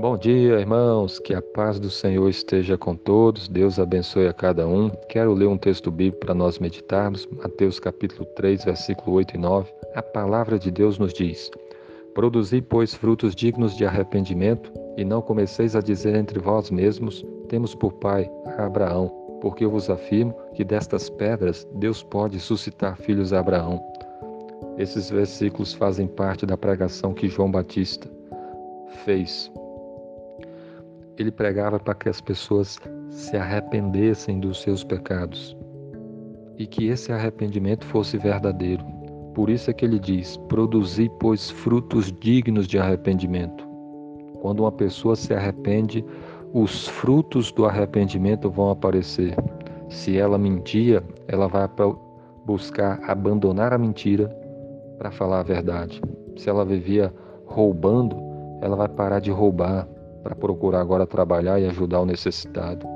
Bom dia, irmãos. Que a paz do Senhor esteja com todos. Deus abençoe a cada um. Quero ler um texto bíblico para nós meditarmos. Mateus capítulo 3, versículo 8 e 9. A palavra de Deus nos diz: Produzi, pois, frutos dignos de arrependimento, e não comeceis a dizer entre vós mesmos: Temos por pai a Abraão, porque eu vos afirmo que destas pedras Deus pode suscitar filhos a Abraão. Esses versículos fazem parte da pregação que João Batista fez ele pregava para que as pessoas se arrependessem dos seus pecados e que esse arrependimento fosse verdadeiro. Por isso é que ele diz: produzi, pois, frutos dignos de arrependimento. Quando uma pessoa se arrepende, os frutos do arrependimento vão aparecer. Se ela mentia, ela vai buscar abandonar a mentira para falar a verdade. Se ela vivia roubando, ela vai parar de roubar para procurar agora trabalhar e ajudar o necessitado.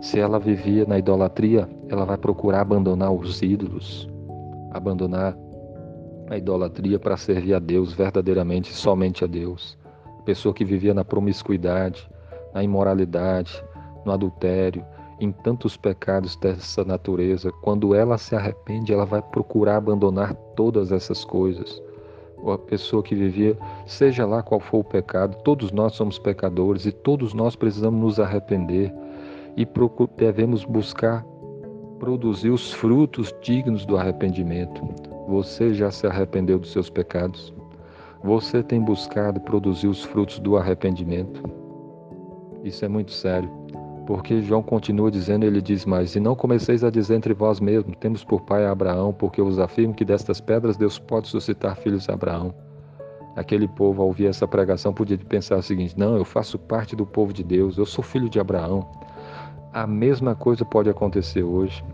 Se ela vivia na idolatria, ela vai procurar abandonar os ídolos, abandonar a idolatria para servir a Deus verdadeiramente, somente a Deus. A pessoa que vivia na promiscuidade, na imoralidade, no adultério, em tantos pecados dessa natureza, quando ela se arrepende, ela vai procurar abandonar todas essas coisas a pessoa que vivia, seja lá qual for o pecado, todos nós somos pecadores e todos nós precisamos nos arrepender e devemos buscar produzir os frutos dignos do arrependimento. Você já se arrependeu dos seus pecados? Você tem buscado produzir os frutos do arrependimento? Isso é muito sério. Porque João continua dizendo, ele diz mais: E não comeceis a dizer entre vós mesmos: Temos por pai Abraão, porque eu vos afirmo que destas pedras Deus pode suscitar filhos a Abraão. Aquele povo, ao ouvir essa pregação, podia pensar o seguinte: Não, eu faço parte do povo de Deus, eu sou filho de Abraão. A mesma coisa pode acontecer hoje.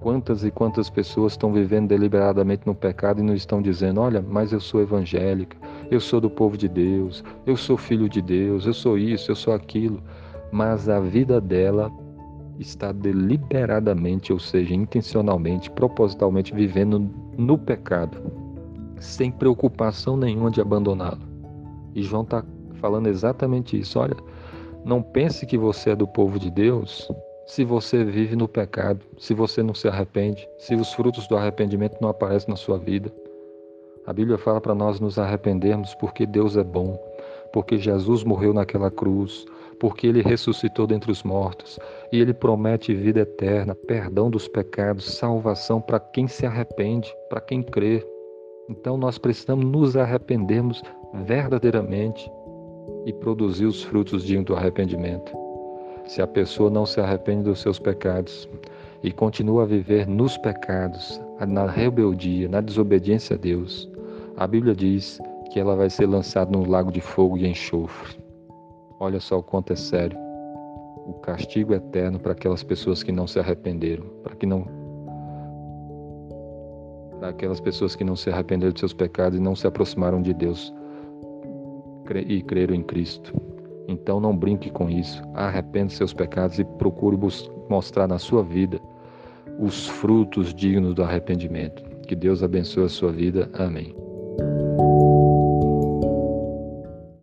Quantas e quantas pessoas estão vivendo deliberadamente no pecado e não estão dizendo: Olha, mas eu sou evangélica, eu sou do povo de Deus, eu sou filho de Deus, eu sou isso, eu sou aquilo mas a vida dela está deliberadamente, ou seja, intencionalmente, propositalmente vivendo no pecado, sem preocupação nenhuma de abandoná-lo. E João está falando exatamente isso. Olha, não pense que você é do povo de Deus se você vive no pecado, se você não se arrepende, se os frutos do arrependimento não aparecem na sua vida. A Bíblia fala para nós nos arrependermos porque Deus é bom, porque Jesus morreu naquela cruz, porque ele ressuscitou dentre os mortos e ele promete vida eterna, perdão dos pecados, salvação para quem se arrepende, para quem crê. Então nós precisamos nos arrependermos verdadeiramente e produzir os frutos dignos do arrependimento. Se a pessoa não se arrepende dos seus pecados e continua a viver nos pecados, na rebeldia, na desobediência a Deus, a Bíblia diz que ela vai ser lançada no lago de fogo e enxofre. Olha só o quanto é sério. O castigo eterno para aquelas pessoas que não se arrependeram, para que não para aquelas pessoas que não se arrependeram de seus pecados e não se aproximaram de Deus e creram em Cristo. Então não brinque com isso. Arrependa seus pecados e procure mostrar na sua vida os frutos dignos do arrependimento. Que Deus abençoe a sua vida. Amém.